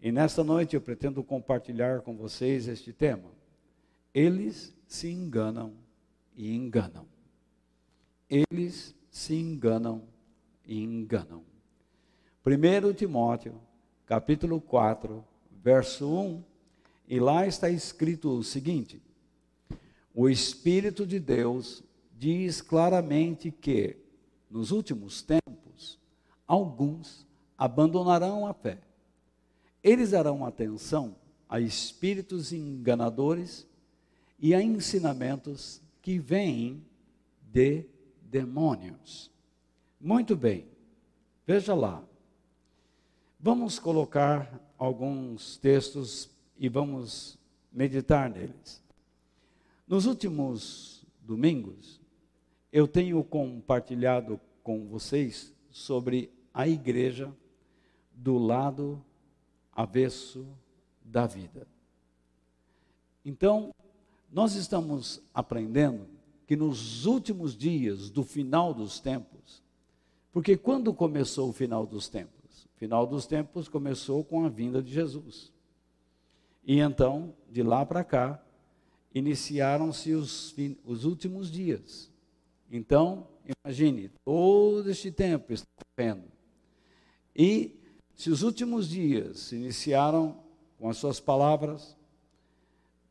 E nesta noite eu pretendo compartilhar com vocês este tema. Eles se enganam e enganam. Eles se enganam e enganam. 1 Timóteo, capítulo 4, verso 1, e lá está escrito o seguinte: O Espírito de Deus diz claramente que, nos últimos tempos, alguns abandonarão a fé. Eles darão atenção a espíritos enganadores e a ensinamentos que vêm de demônios. Muito bem, veja lá. Vamos colocar alguns textos e vamos meditar neles. Nos últimos domingos, eu tenho compartilhado com vocês sobre a igreja do lado avesso da vida. Então, nós estamos aprendendo que nos últimos dias do final dos tempos, porque quando começou o final dos tempos? O final dos tempos começou com a vinda de Jesus. E então, de lá para cá, iniciaram-se os, os últimos dias. Então, imagine, todo este tempo está correndo. E se os últimos dias se iniciaram com as suas palavras,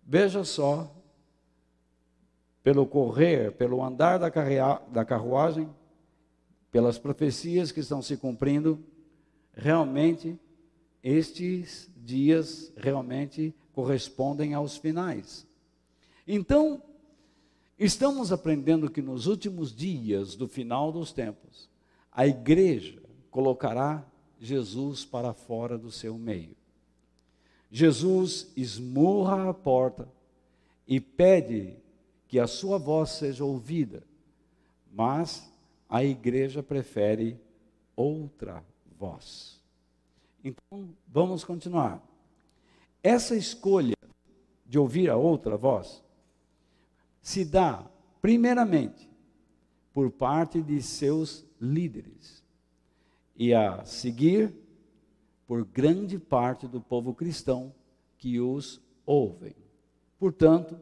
veja só, pelo correr, pelo andar da, da carruagem, pelas profecias que estão se cumprindo, realmente estes dias realmente correspondem aos finais. Então, estamos aprendendo que nos últimos dias do final dos tempos, a igreja colocará Jesus para fora do seu meio. Jesus esmurra a porta e pede que a sua voz seja ouvida, mas a igreja prefere outra voz. Então, vamos continuar. Essa escolha de ouvir a outra voz se dá, primeiramente, por parte de seus líderes e a seguir por grande parte do povo cristão que os ouvem. Portanto,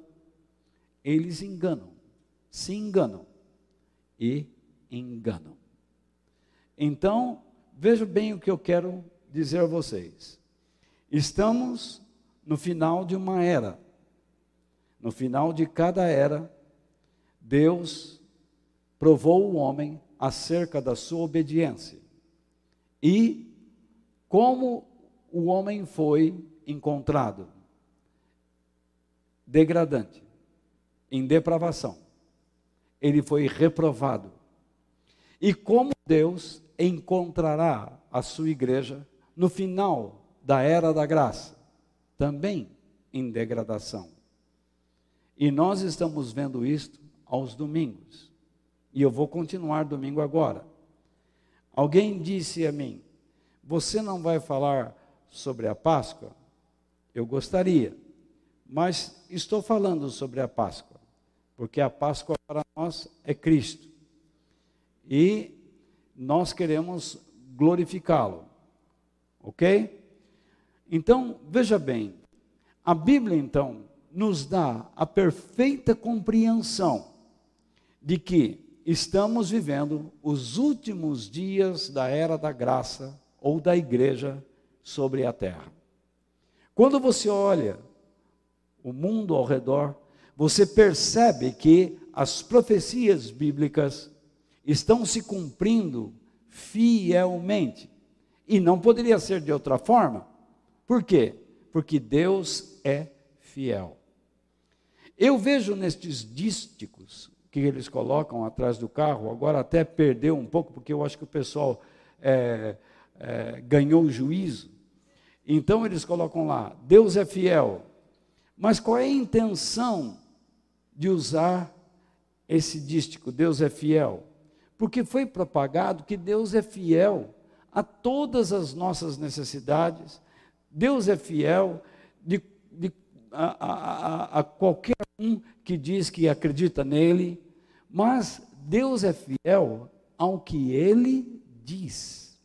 eles enganam, se enganam e enganam. Então, veja bem o que eu quero dizer a vocês. Estamos no final de uma era. No final de cada era, Deus provou o homem acerca da sua obediência. E como o homem foi encontrado? Degradante, em depravação. Ele foi reprovado. E como Deus encontrará a sua igreja no final da era da graça? Também em degradação. E nós estamos vendo isto aos domingos. E eu vou continuar domingo agora. Alguém disse a mim: Você não vai falar sobre a Páscoa? Eu gostaria, mas estou falando sobre a Páscoa, porque a Páscoa para nós é Cristo. E nós queremos glorificá-lo. Ok? Então, veja bem, a Bíblia então nos dá a perfeita compreensão de que estamos vivendo os últimos dias da era da graça ou da igreja sobre a terra. Quando você olha o mundo ao redor, você percebe que as profecias bíblicas estão se cumprindo fielmente. E não poderia ser de outra forma. Por quê? Porque Deus é fiel. Eu vejo nestes dísticos que eles colocam atrás do carro, agora até perdeu um pouco, porque eu acho que o pessoal é, é, ganhou o juízo. Então eles colocam lá: Deus é fiel. Mas qual é a intenção de usar esse dístico? Deus é fiel. Porque foi propagado que Deus é fiel a todas as nossas necessidades, Deus é fiel de, de a, a, a, qualquer um que diz que acredita nele, mas Deus é fiel ao que ele diz.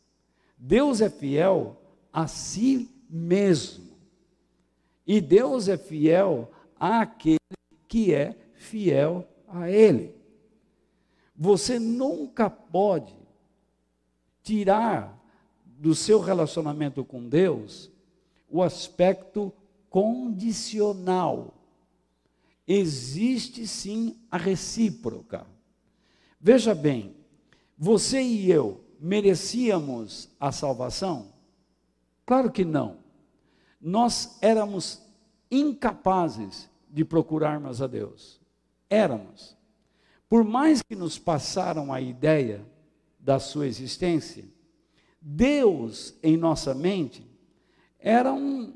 Deus é fiel a si mesmo. E Deus é fiel àquele que é fiel a Ele. Você nunca pode tirar do seu relacionamento com Deus o aspecto condicional. Existe sim a recíproca. Veja bem, você e eu merecíamos a salvação? Claro que não. Nós éramos incapazes de procurarmos a Deus. Éramos. Por mais que nos passaram a ideia da sua existência, Deus em nossa mente era um,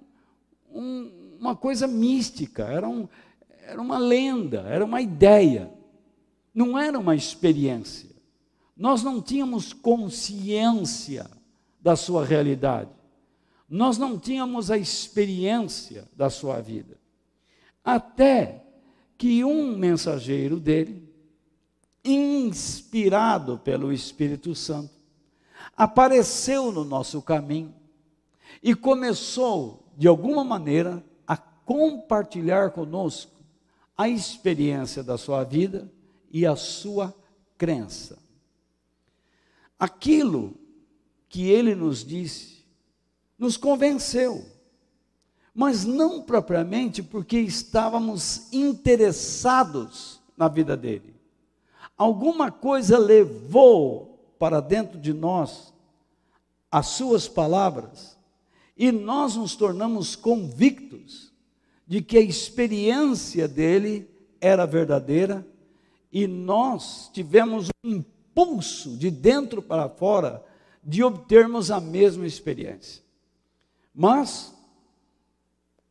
um, uma coisa mística, era, um, era uma lenda, era uma ideia, não era uma experiência. Nós não tínhamos consciência da sua realidade, nós não tínhamos a experiência da sua vida. Até que um mensageiro dele, inspirado pelo Espírito Santo, apareceu no nosso caminho e começou, de alguma maneira, a compartilhar conosco a experiência da sua vida e a sua crença. Aquilo que ele nos disse nos convenceu, mas não propriamente porque estávamos interessados na vida dele. Alguma coisa levou para dentro de nós as suas palavras e nós nos tornamos convictos de que a experiência dele era verdadeira e nós tivemos um impulso de dentro para fora de obtermos a mesma experiência. Mas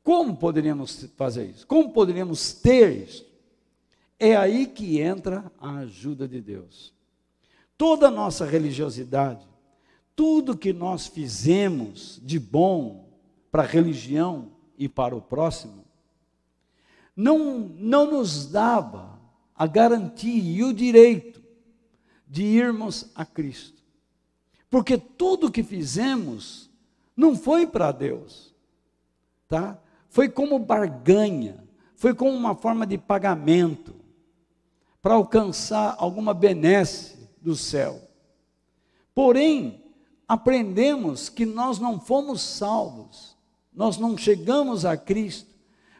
como poderíamos fazer isso? Como poderíamos ter isso? É aí que entra a ajuda de Deus. Toda a nossa religiosidade, tudo que nós fizemos de bom para a religião e para o próximo, não, não nos dava a garantia e o direito de irmos a Cristo. Porque tudo que fizemos não foi para Deus, tá? Foi como barganha, foi como uma forma de pagamento para alcançar alguma benesse do céu. Porém, aprendemos que nós não fomos salvos, nós não chegamos a Cristo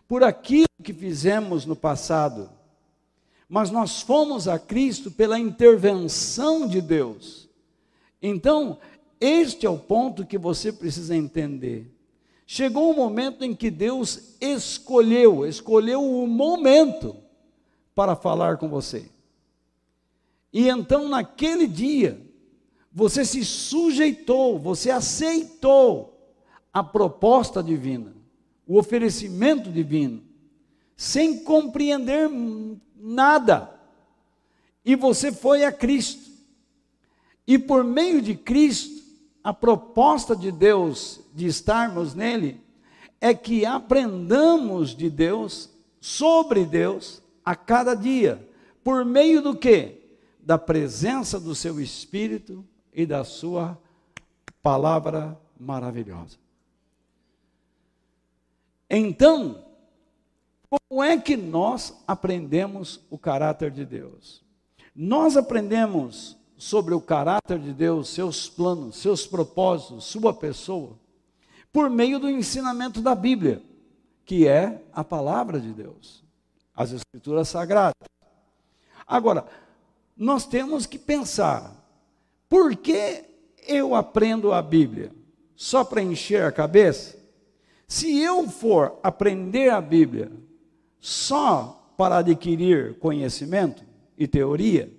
por aquilo que fizemos no passado, mas nós fomos a Cristo pela intervenção de Deus. Então, este é o ponto que você precisa entender. Chegou o momento em que Deus escolheu, escolheu o momento para falar com você. E então, naquele dia, você se sujeitou, você aceitou a proposta divina, o oferecimento divino, sem compreender nada. E você foi a Cristo. E por meio de Cristo, a proposta de Deus de estarmos nele é que aprendamos de Deus, sobre Deus, a cada dia. Por meio do que? da presença do seu Espírito e da sua palavra maravilhosa. Então, como é que nós aprendemos o caráter de Deus? Nós aprendemos sobre o caráter de Deus, seus planos, seus propósitos, sua pessoa, por meio do ensinamento da Bíblia, que é a palavra de Deus, as Escrituras Sagradas. Agora, nós temos que pensar: por que eu aprendo a Bíblia? Só para encher a cabeça? Se eu for aprender a Bíblia só para adquirir conhecimento e teoria,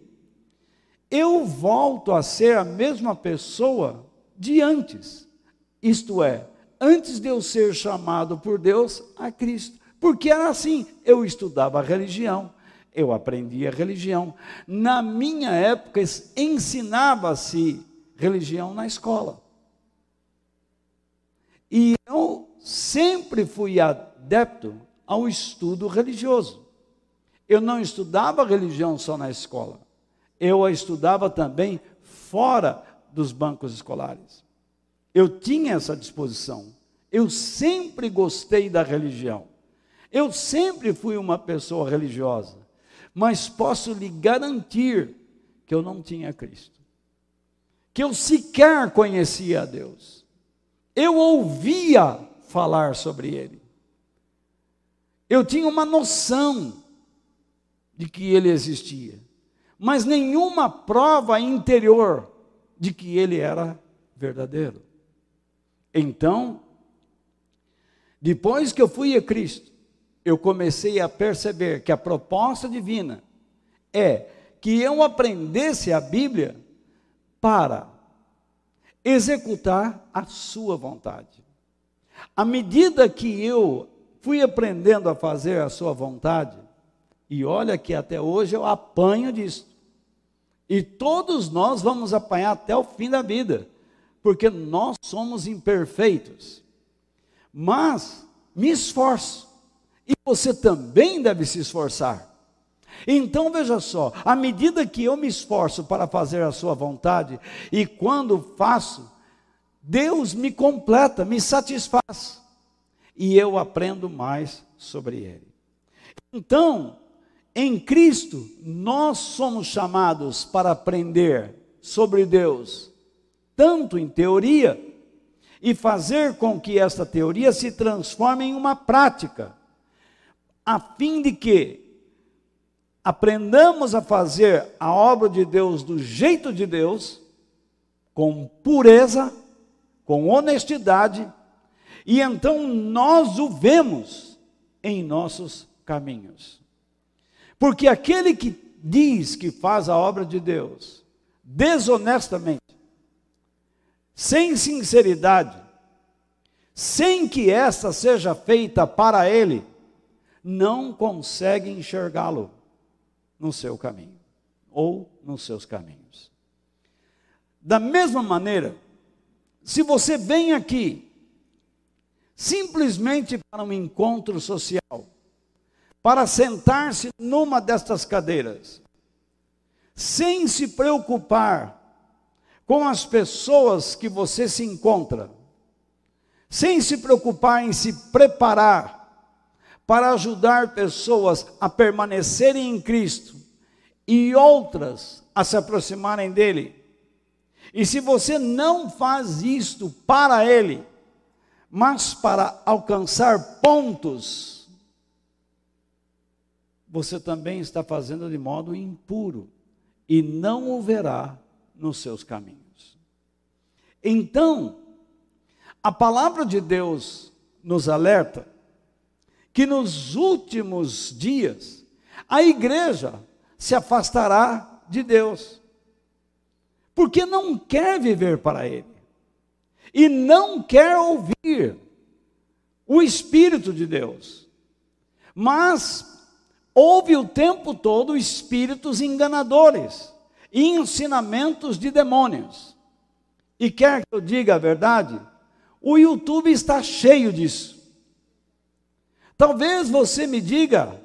eu volto a ser a mesma pessoa de antes. Isto é, antes de eu ser chamado por Deus a Cristo. Porque era assim, eu estudava religião, eu aprendi a religião. Na minha época, ensinava-se religião na escola. E eu sempre fui adepto ao estudo religioso. Eu não estudava religião só na escola, eu a estudava também fora dos bancos escolares. Eu tinha essa disposição, Eu sempre gostei da religião. Eu sempre fui uma pessoa religiosa. Mas posso lhe garantir que eu não tinha Cristo. Que eu sequer conhecia a Deus. Eu ouvia falar sobre Ele. Eu tinha uma noção de que Ele existia. Mas nenhuma prova interior de que Ele era verdadeiro. Então, depois que eu fui a Cristo, eu comecei a perceber que a proposta divina é que eu aprendesse a Bíblia para executar a sua vontade. À medida que eu fui aprendendo a fazer a sua vontade, e olha que até hoje eu apanho disso. E todos nós vamos apanhar até o fim da vida porque nós somos imperfeitos. Mas me esforço, e você também deve se esforçar. Então veja só, à medida que eu me esforço para fazer a sua vontade, e quando faço, Deus me completa, me satisfaz, e eu aprendo mais sobre Ele. Então, em Cristo, nós somos chamados para aprender sobre Deus tanto em teoria, e fazer com que esta teoria se transforme em uma prática, a fim de que aprendamos a fazer a obra de Deus do jeito de Deus, com pureza, com honestidade, e então nós o vemos em nossos caminhos. Porque aquele que diz que faz a obra de Deus desonestamente, sem sinceridade, sem que essa seja feita para ele, não consegue enxergá-lo no seu caminho ou nos seus caminhos. Da mesma maneira, se você vem aqui simplesmente para um encontro social, para sentar-se numa destas cadeiras, sem se preocupar com as pessoas que você se encontra, sem se preocupar em se preparar para ajudar pessoas a permanecerem em Cristo e outras a se aproximarem dele. E se você não faz isto para ele, mas para alcançar pontos, você também está fazendo de modo impuro e não o verá nos seus caminhos. Então, a palavra de Deus nos alerta que nos últimos dias a igreja se afastará de Deus, porque não quer viver para Ele e não quer ouvir o Espírito de Deus, mas ouve o tempo todo espíritos enganadores ensinamentos de demônios. E quer que eu diga a verdade, o YouTube está cheio disso. Talvez você me diga,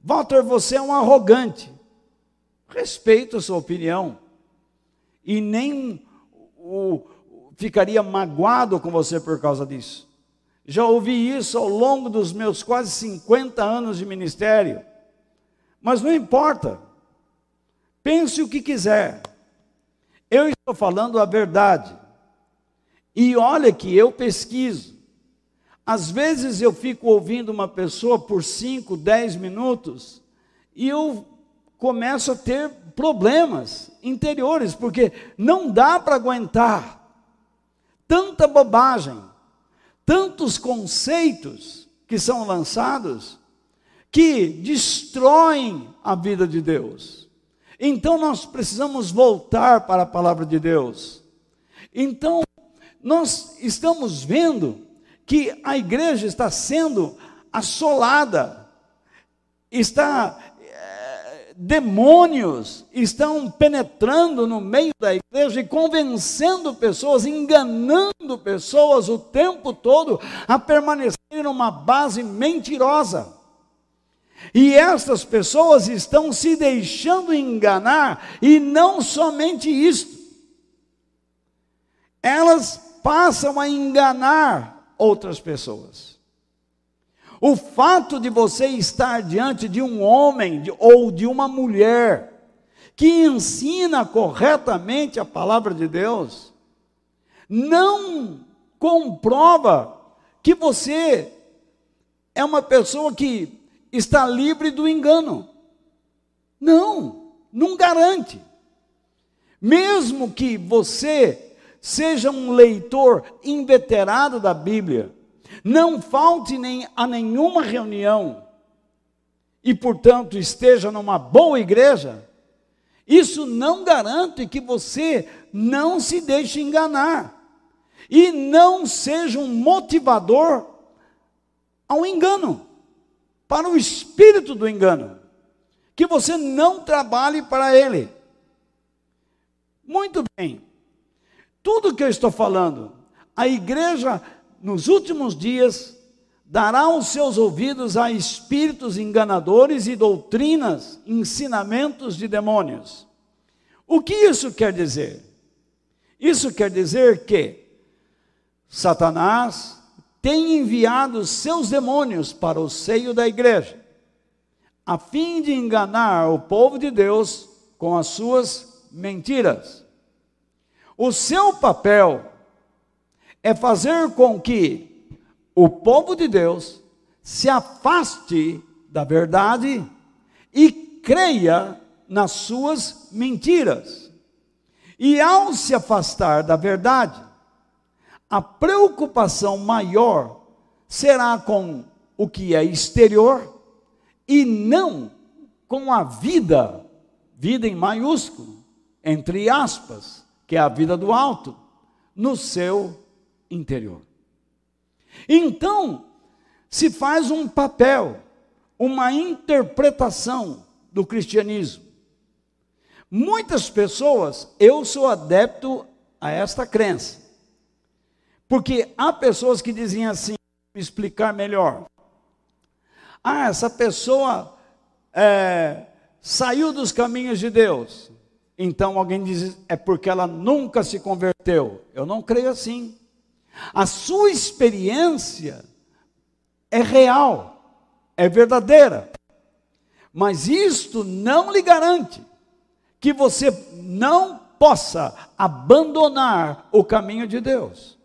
Walter, você é um arrogante. Respeito a sua opinião. E nem o, ficaria magoado com você por causa disso. Já ouvi isso ao longo dos meus quase 50 anos de ministério. Mas não importa. Pense o que quiser. Eu estou falando a verdade. E olha que eu pesquiso. Às vezes eu fico ouvindo uma pessoa por 5, 10 minutos e eu começo a ter problemas interiores, porque não dá para aguentar tanta bobagem, tantos conceitos que são lançados que destroem a vida de Deus. Então nós precisamos voltar para a palavra de Deus. Então, nós estamos vendo que a igreja está sendo assolada, está demônios estão penetrando no meio da igreja e convencendo pessoas, enganando pessoas o tempo todo a permanecer numa base mentirosa. E essas pessoas estão se deixando enganar, e não somente isto, elas passam a enganar outras pessoas. O fato de você estar diante de um homem ou de uma mulher que ensina corretamente a palavra de Deus, não comprova que você é uma pessoa que está livre do engano. Não, não garante. Mesmo que você seja um leitor inveterado da Bíblia, não falte nem a nenhuma reunião e, portanto, esteja numa boa igreja, isso não garante que você não se deixe enganar e não seja um motivador ao engano, para o espírito do engano, que você não trabalhe para ele. Muito bem, tudo que eu estou falando, a igreja nos últimos dias dará os seus ouvidos a espíritos enganadores e doutrinas, ensinamentos de demônios. O que isso quer dizer? Isso quer dizer que Satanás tem enviado seus demônios para o seio da igreja, a fim de enganar o povo de Deus com as suas mentiras. O seu papel é fazer com que o povo de Deus se afaste da verdade e creia nas suas mentiras. E ao se afastar da verdade, a preocupação maior será com o que é exterior e não com a vida, vida em maiúsculo, entre aspas, que é a vida do alto, no seu interior. Então, se faz um papel, uma interpretação do cristianismo. Muitas pessoas, eu sou adepto a esta crença, porque há pessoas que dizem assim, me explicar melhor. Ah, essa pessoa é, saiu dos caminhos de Deus. Então alguém diz, é porque ela nunca se converteu. Eu não creio assim. A sua experiência é real, é verdadeira. Mas isto não lhe garante que você não possa abandonar o caminho de Deus.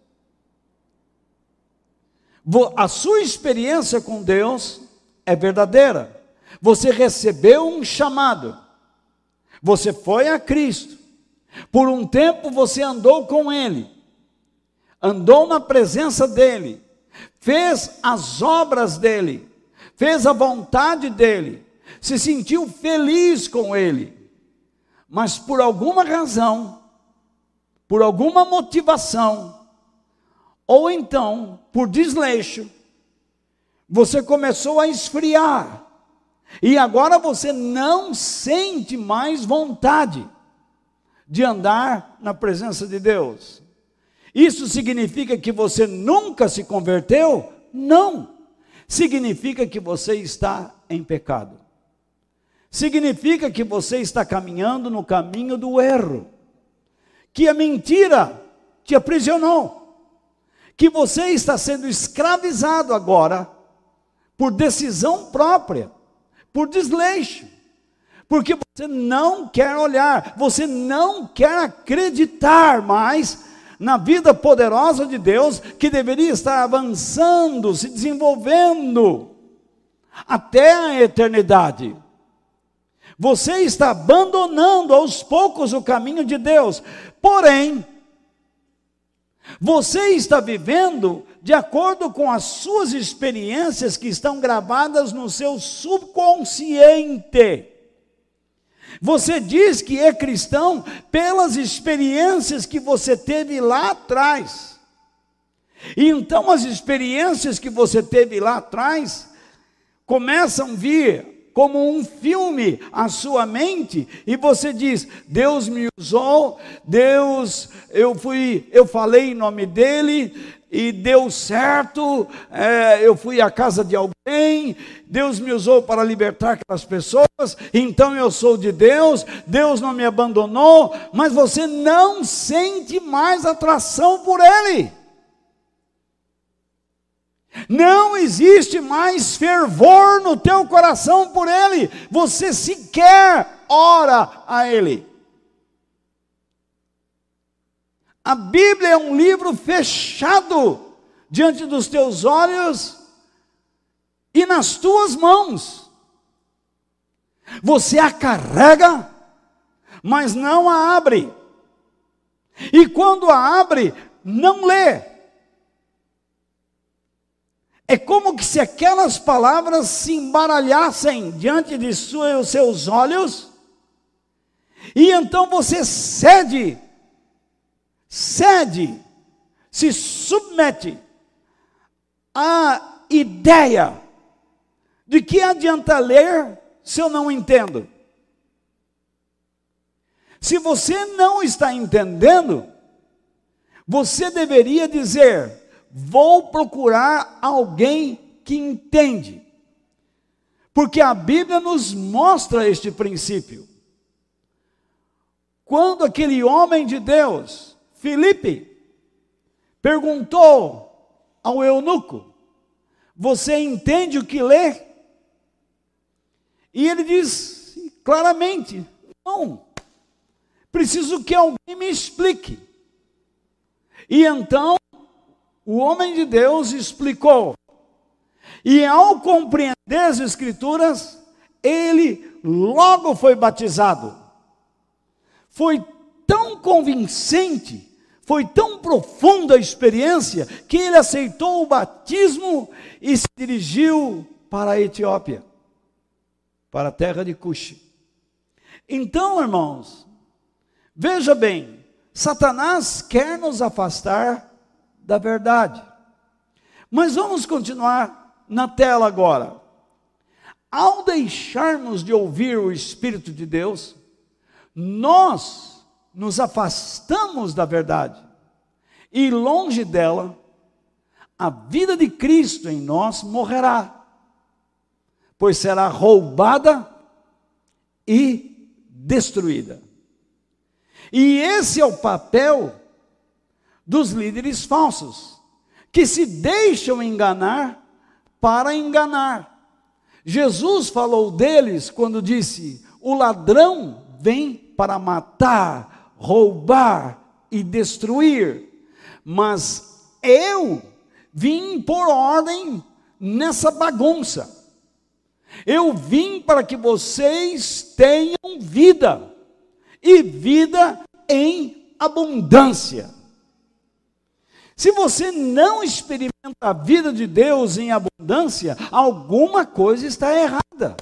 A sua experiência com Deus é verdadeira. Você recebeu um chamado. Você foi a Cristo. Por um tempo você andou com Ele andou na presença dele, fez as obras dele, fez a vontade dele, se sentiu feliz com ele, mas por alguma razão, por alguma motivação, ou então por desleixo, você começou a esfriar, e agora você não sente mais vontade de andar na presença de Deus. Isso significa que você nunca se converteu? Não. Significa que você está em pecado. Significa que você está caminhando no caminho do erro. Que a mentira te aprisionou. Que você está sendo escravizado agora por decisão própria, por desleixo. Porque você não quer olhar, você não quer acreditar mais na vida poderosa de Deus, que deveria estar avançando, se desenvolvendo até a eternidade. Você está abandonando aos poucos o caminho de Deus, porém, você está vivendo de acordo com as suas experiências que estão gravadas no seu subconsciente. Você diz que é cristão pelas experiências que você teve lá atrás. E então as experiências que você teve lá atrás começam a vir como um filme à sua mente e você diz: Deus me usou, Deus, eu fui, eu falei em nome dele, e deu certo, é, eu fui à casa de alguém, Deus me usou para libertar aquelas pessoas, então eu sou de Deus, Deus não me abandonou, mas você não sente mais atração por Ele. Não existe mais fervor no teu coração por Ele, você sequer ora a Ele. A Bíblia é um livro fechado diante dos teus olhos e nas tuas mãos. Você a carrega, mas não a abre. E quando a abre, não lê. É como que se aquelas palavras se embaralhassem diante de seus olhos, e então você cede, cede, se submete à ideia de que adianta ler se eu não entendo. Se você não está entendendo, você deveria dizer: vou procurar alguém que entende. Porque a Bíblia nos mostra este princípio. Quando aquele homem de Deus, Filipe, perguntou ao eunuco: Você entende o que lê? E ele diz claramente: Não, preciso que alguém me explique. E então o homem de Deus explicou. E ao compreender as Escrituras, ele logo foi batizado. Foi tão convincente, foi tão profunda a experiência, que ele aceitou o batismo e se dirigiu para a Etiópia, para a terra de Cuxi. Então, irmãos, veja bem, Satanás quer nos afastar da verdade. Mas vamos continuar na tela agora. Ao deixarmos de ouvir o Espírito de Deus, nós nos afastamos da verdade, e longe dela, a vida de Cristo em nós morrerá, pois será roubada e destruída. E esse é o papel dos líderes falsos, que se deixam enganar para enganar. Jesus falou deles quando disse: O ladrão vem para matar, roubar e destruir, mas eu vim por ordem nessa bagunça. Eu vim para que vocês tenham vida, e vida em abundância. Se você não experimenta a vida de Deus em abundância, alguma coisa está errada.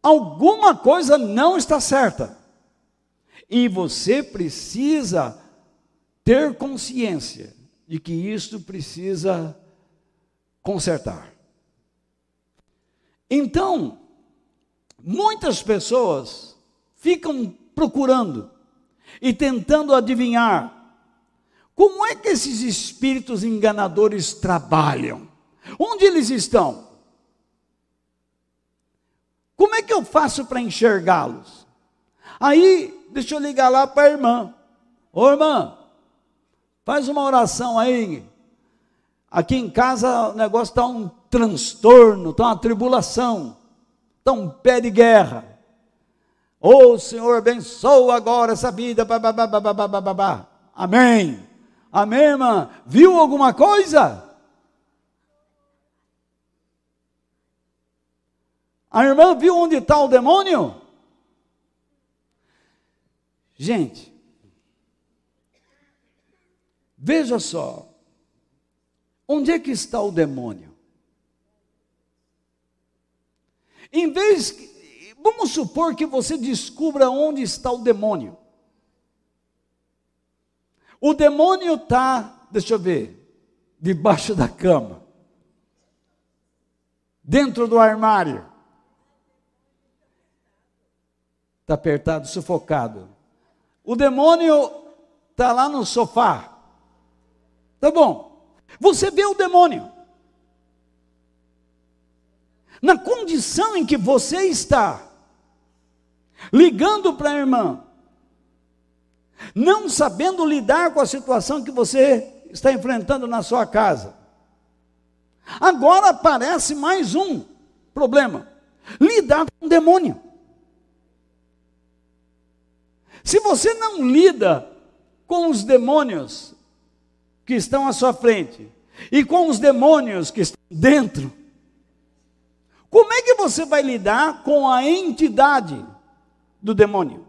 Alguma coisa não está certa. E você precisa ter consciência de que isto precisa consertar. Então, muitas pessoas ficam procurando e tentando adivinhar como é que esses espíritos enganadores trabalham? Onde eles estão? Como é que eu faço para enxergá-los? Aí, deixa eu ligar lá para a irmã. Ô irmã, faz uma oração aí. Aqui em casa o negócio está um transtorno, está uma tribulação, está um pé de guerra. Ô oh, Senhor, abençoa agora essa vida. Amém. Amém, irmã? Viu alguma coisa? A irmã viu onde está o demônio? Gente, veja só, onde é que está o demônio? Em vez, vamos supor que você descubra onde está o demônio. O demônio está, deixa eu ver, debaixo da cama, dentro do armário. Está apertado, sufocado. O demônio está lá no sofá. Tá bom. Você vê o demônio. Na condição em que você está, ligando para a irmã, não sabendo lidar com a situação que você está enfrentando na sua casa. Agora aparece mais um problema: lidar com o demônio. Se você não lida com os demônios que estão à sua frente e com os demônios que estão dentro, como é que você vai lidar com a entidade do demônio?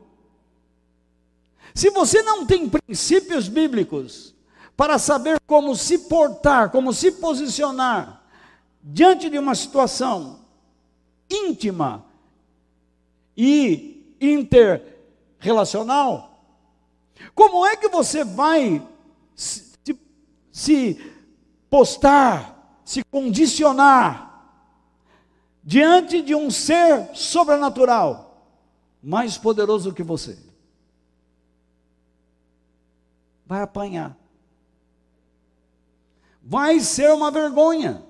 Se você não tem princípios bíblicos para saber como se portar, como se posicionar diante de uma situação íntima e interrelacional, como é que você vai se, se postar, se condicionar diante de um ser sobrenatural mais poderoso que você? Vai apanhar. Vai ser uma vergonha.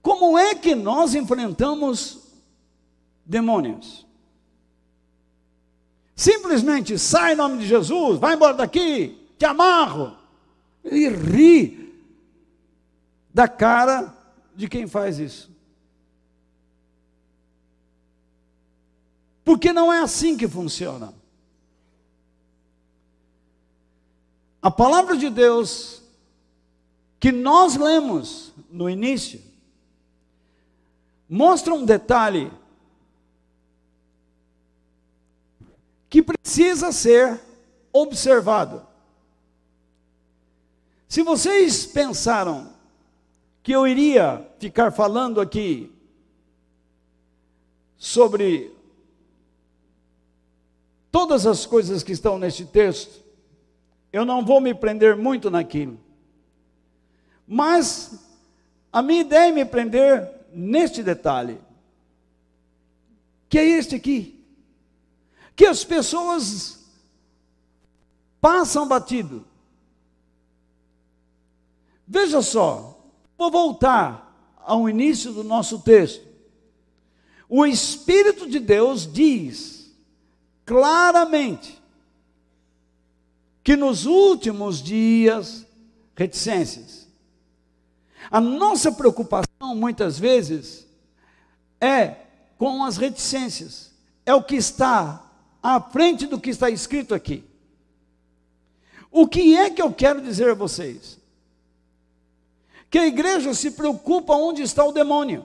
Como é que nós enfrentamos demônios? Simplesmente sai em nome de Jesus, vai embora daqui, te amarro. E ri da cara de quem faz isso. Porque não é assim que funciona. A palavra de Deus que nós lemos no início mostra um detalhe que precisa ser observado. Se vocês pensaram que eu iria ficar falando aqui sobre todas as coisas que estão neste texto, eu não vou me prender muito naquilo. Mas a minha ideia é me prender neste detalhe, que é este aqui, que as pessoas passam batido. Veja só, Vou voltar ao início do nosso texto. O Espírito de Deus diz claramente que nos últimos dias, reticências. A nossa preocupação, muitas vezes, é com as reticências. É o que está à frente do que está escrito aqui. O que é que eu quero dizer a vocês? que a igreja se preocupa onde está o demônio,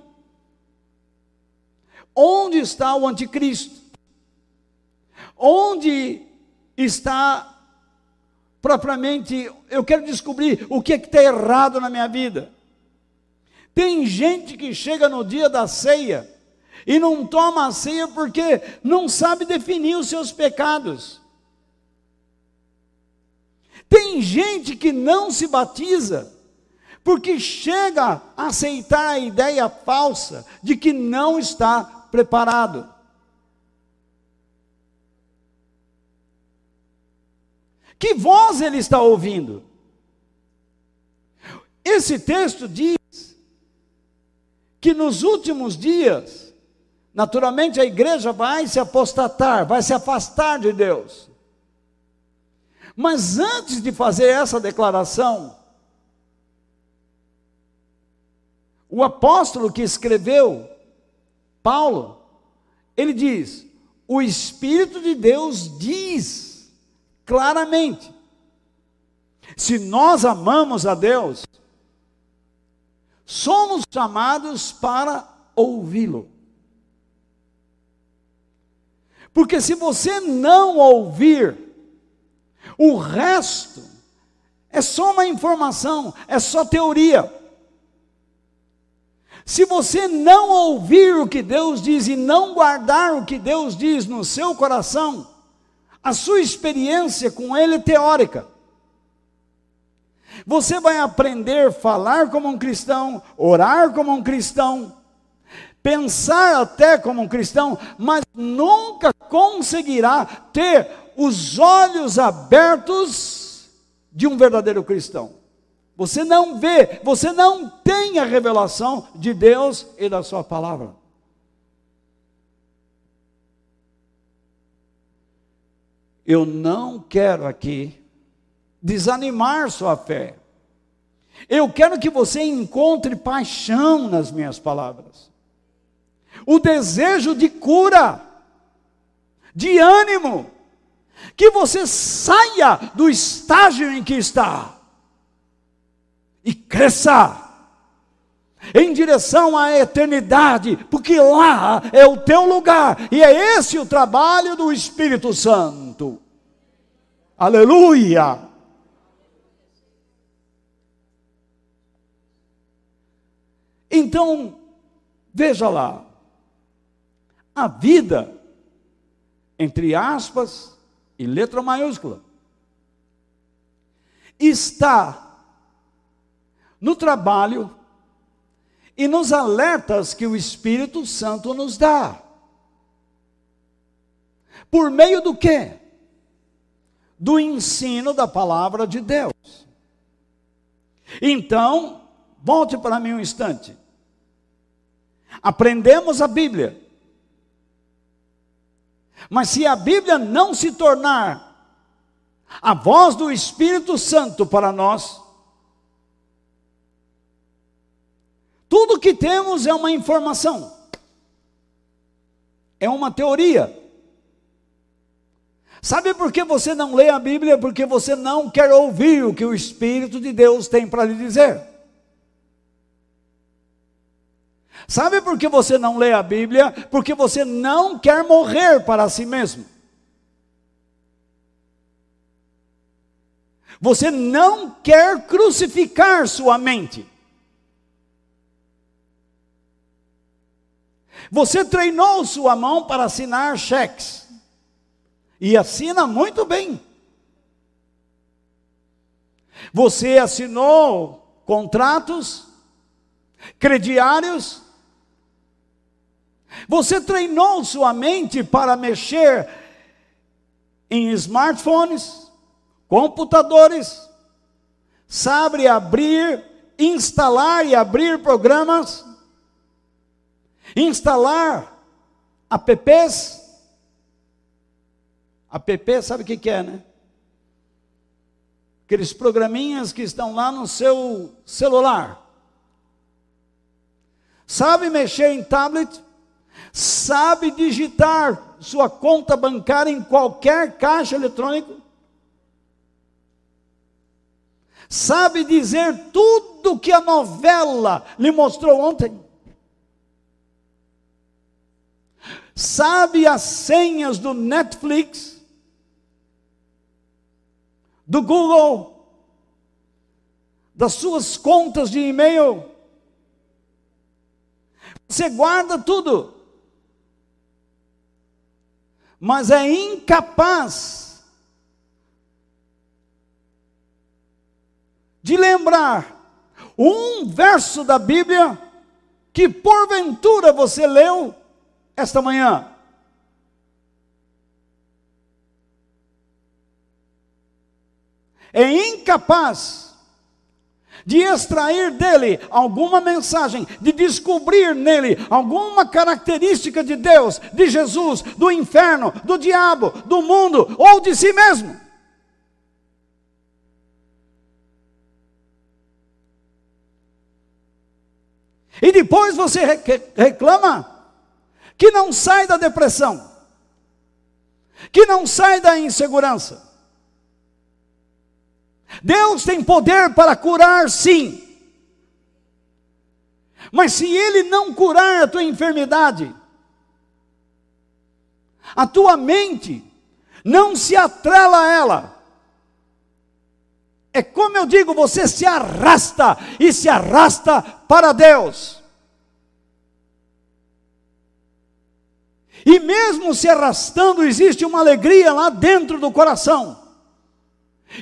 onde está o anticristo, onde está propriamente, eu quero descobrir o que é está errado na minha vida. Tem gente que chega no dia da ceia e não toma a ceia porque não sabe definir os seus pecados. Tem gente que não se batiza porque chega a aceitar a ideia falsa de que não está preparado. Que voz ele está ouvindo? Esse texto diz que nos últimos dias, naturalmente a igreja vai se apostatar, vai se afastar de Deus. Mas antes de fazer essa declaração, O apóstolo que escreveu, Paulo, ele diz: o Espírito de Deus diz claramente, se nós amamos a Deus, somos chamados para ouvi-lo. Porque se você não ouvir, o resto é só uma informação, é só teoria. Se você não ouvir o que Deus diz e não guardar o que Deus diz no seu coração, a sua experiência com Ele é teórica. Você vai aprender a falar como um cristão, orar como um cristão, pensar até como um cristão, mas nunca conseguirá ter os olhos abertos de um verdadeiro cristão. Você não vê, você não tem a revelação de Deus e da Sua palavra. Eu não quero aqui desanimar sua fé. Eu quero que você encontre paixão nas minhas palavras. O desejo de cura, de ânimo, que você saia do estágio em que está e cresça em direção à eternidade, porque lá é o teu lugar e é esse o trabalho do Espírito Santo. Aleluia! Então, veja lá, a vida, entre aspas e letra maiúscula, está no trabalho e nos alertas que o Espírito Santo nos dá. Por meio do quê? Do ensino da palavra de Deus. Então, volte para mim um instante. Aprendemos a Bíblia. Mas se a Bíblia não se tornar a voz do Espírito Santo para nós, tudo que temos é uma informação, é uma teoria. Sabe por que você não lê a Bíblia? Porque você não quer ouvir o que o Espírito de Deus tem para lhe dizer. Sabe por que você não lê a Bíblia? Porque você não quer morrer para si mesmo. Você não quer crucificar sua mente. Você treinou sua mão para assinar cheques. E assina muito bem. Você assinou contratos, crediários, você treinou sua mente para mexer em smartphones, computadores, sabe abrir, instalar e abrir programas, instalar apps. App, sabe o que é, né? Aqueles programinhas que estão lá no seu celular. Sabe mexer em tablet? Sabe digitar sua conta bancária em qualquer caixa eletrônico, sabe dizer tudo que a novela lhe mostrou ontem, sabe as senhas do Netflix, do Google, das suas contas de e-mail. Você guarda tudo mas é incapaz de lembrar um verso da Bíblia que porventura você leu esta manhã. É incapaz de extrair dele alguma mensagem, de descobrir nele alguma característica de Deus, de Jesus, do inferno, do diabo, do mundo ou de si mesmo. E depois você reclama que não sai da depressão, que não sai da insegurança Deus tem poder para curar, sim. Mas se Ele não curar a tua enfermidade, a tua mente não se atrela a ela. É como eu digo, você se arrasta e se arrasta para Deus. E mesmo se arrastando, existe uma alegria lá dentro do coração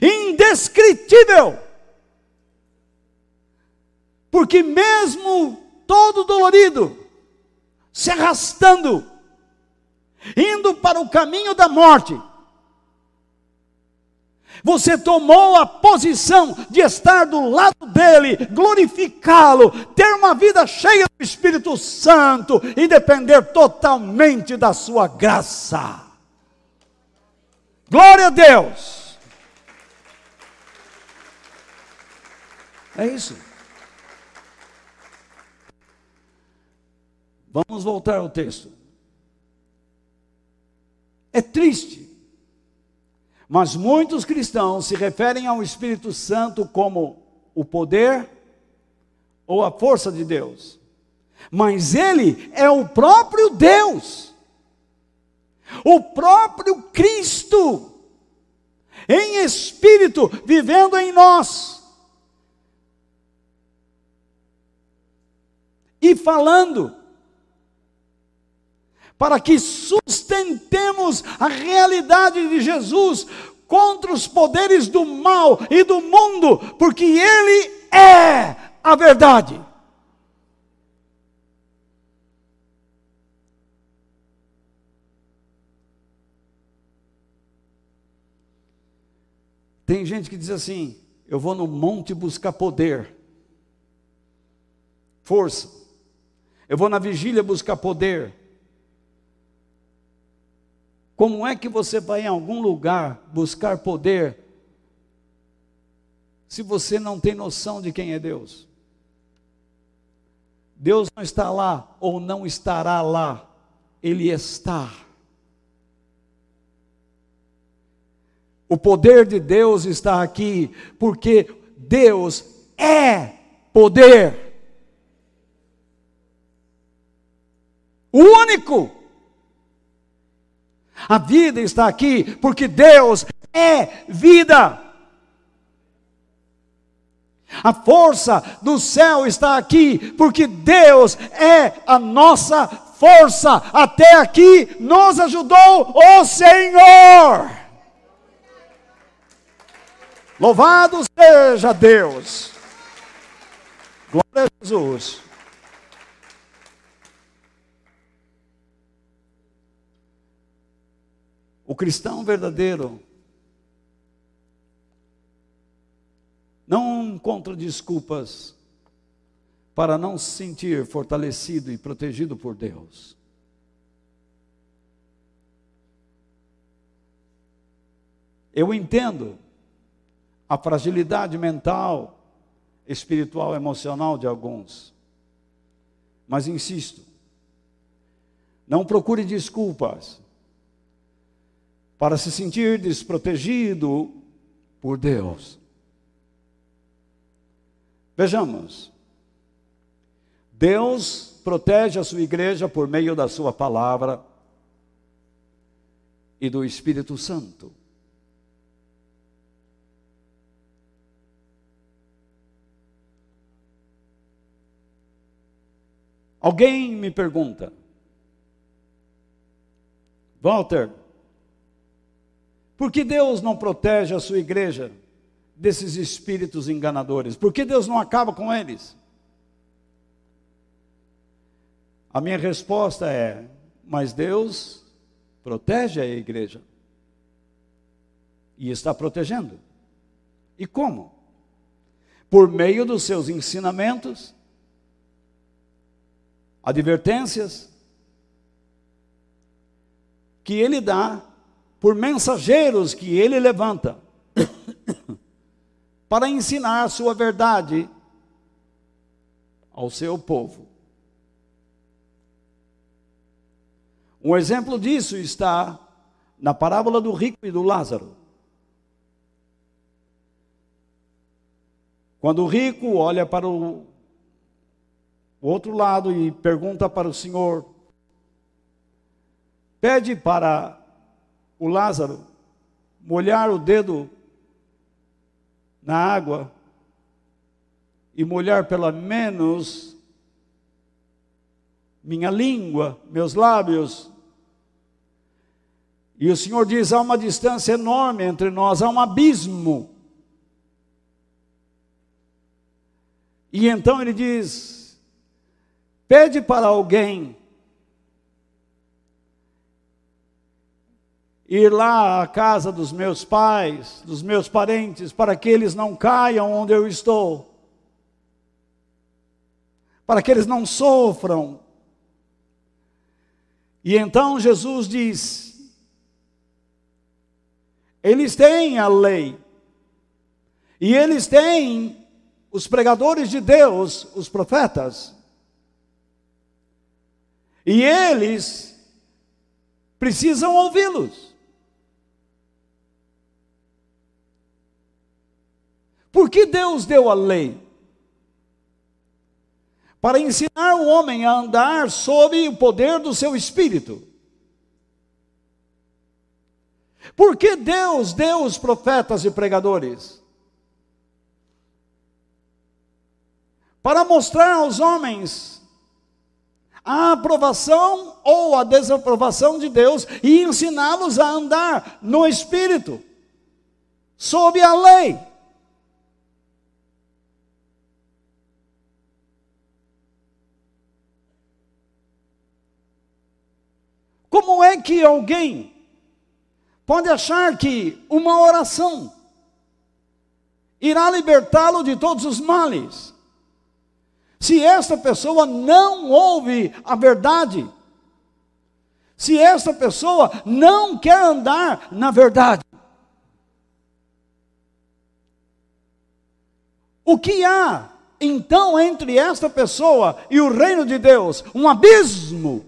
indescritível. Porque mesmo todo dolorido, se arrastando, indo para o caminho da morte, você tomou a posição de estar do lado dele, glorificá-lo, ter uma vida cheia do Espírito Santo e depender totalmente da sua graça. Glória a Deus. É isso. Vamos voltar ao texto. É triste, mas muitos cristãos se referem ao Espírito Santo como o poder ou a força de Deus. Mas ele é o próprio Deus, o próprio Cristo, em espírito, vivendo em nós. E falando, para que sustentemos a realidade de Jesus contra os poderes do mal e do mundo, porque Ele é a verdade. Tem gente que diz assim: eu vou no monte buscar poder, força. Eu vou na vigília buscar poder. Como é que você vai em algum lugar buscar poder se você não tem noção de quem é Deus? Deus não está lá ou não estará lá, Ele está. O poder de Deus está aqui, porque Deus é poder. O único. A vida está aqui, porque Deus é vida. A força do céu está aqui, porque Deus é a nossa força. Até aqui nos ajudou o Senhor. Louvado seja Deus. Glória a Jesus. O cristão verdadeiro não encontra desculpas para não se sentir fortalecido e protegido por Deus. Eu entendo a fragilidade mental, espiritual, emocional de alguns. Mas insisto, não procure desculpas para se sentir desprotegido por Deus. Vejamos, Deus protege a sua igreja por meio da sua palavra e do Espírito Santo. Alguém me pergunta, Walter, por que Deus não protege a sua igreja desses espíritos enganadores? Por que Deus não acaba com eles? A minha resposta é: mas Deus protege a igreja. E está protegendo. E como? Por meio dos seus ensinamentos, advertências que ele dá por mensageiros que ele levanta para ensinar a sua verdade ao seu povo. Um exemplo disso está na parábola do rico e do Lázaro. Quando o rico olha para o outro lado e pergunta para o Senhor, pede para o Lázaro molhar o dedo na água e molhar pelo menos minha língua, meus lábios. E o Senhor diz: há uma distância enorme entre nós, há um abismo. E então ele diz: Pede para alguém ir lá à casa dos meus pais, dos meus parentes, para que eles não caiam onde eu estou, para que eles não sofram. E então Jesus diz: eles têm a lei, e eles têm os pregadores de Deus, os profetas, e eles precisam ouvi-los. Por que Deus deu a lei? Para ensinar o homem a andar sob o poder do seu espírito. Por que Deus deu os profetas e pregadores? Para mostrar aos homens a aprovação ou a desaprovação de Deus e ensiná-los a andar no espírito, sob a lei. Como é que alguém pode achar que uma oração irá libertá-lo de todos os males? Se esta pessoa não ouve a verdade, se esta pessoa não quer andar na verdade, o que há então entre esta pessoa e o reino de Deus? Um abismo.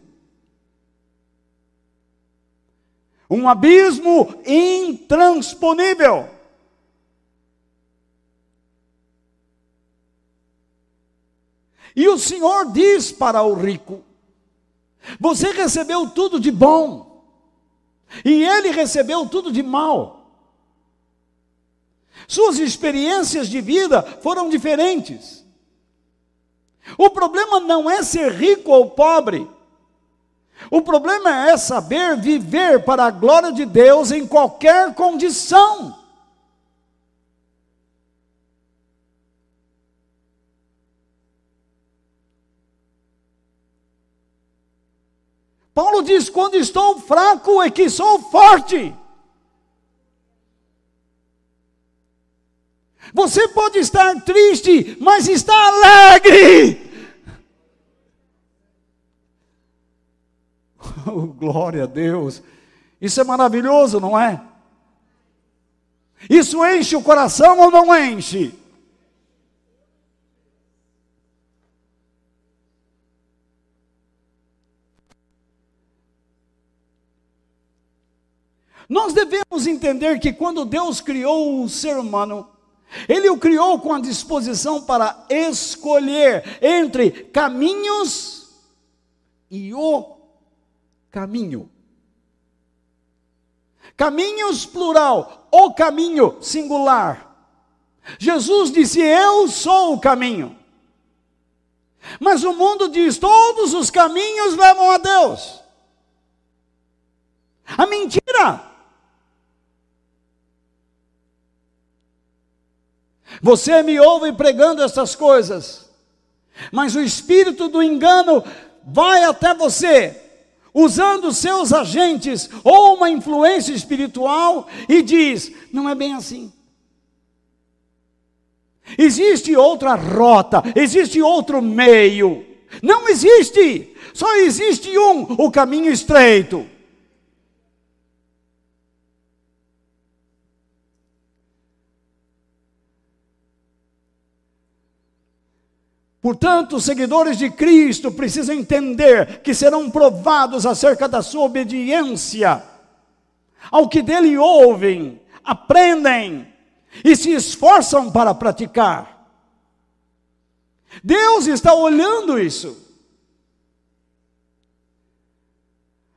Um abismo intransponível. E o Senhor diz para o rico: Você recebeu tudo de bom, e ele recebeu tudo de mal. Suas experiências de vida foram diferentes. O problema não é ser rico ou pobre. O problema é saber viver para a glória de Deus em qualquer condição. Paulo diz: quando estou fraco é que sou forte. Você pode estar triste, mas está alegre. Oh, glória a Deus. Isso é maravilhoso, não é? Isso enche o coração ou não enche? Nós devemos entender que quando Deus criou o ser humano, Ele o criou com a disposição para escolher entre caminhos e o caminho. Caminhos plural, o caminho singular. Jesus disse: Eu sou o caminho. Mas o mundo diz: todos os caminhos levam a Deus. A mentira. Você me ouve pregando essas coisas, mas o espírito do engano vai até você usando seus agentes ou uma influência espiritual e diz: não é bem assim. Existe outra rota, existe outro meio. Não existe, só existe um, o caminho estreito. Portanto, os seguidores de Cristo precisam entender que serão provados acerca da sua obediência ao que dele ouvem, aprendem e se esforçam para praticar. Deus está olhando isso.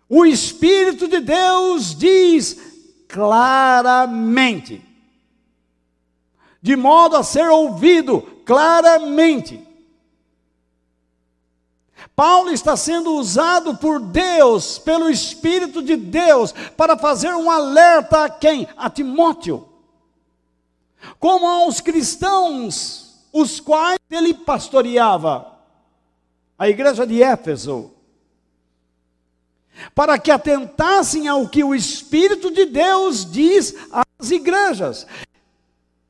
O Espírito de Deus diz claramente, de modo a ser ouvido claramente. Paulo está sendo usado por Deus, pelo Espírito de Deus, para fazer um alerta a quem? A Timóteo. Como aos cristãos, os quais ele pastoreava, a igreja de Éfeso, para que atentassem ao que o Espírito de Deus diz às igrejas.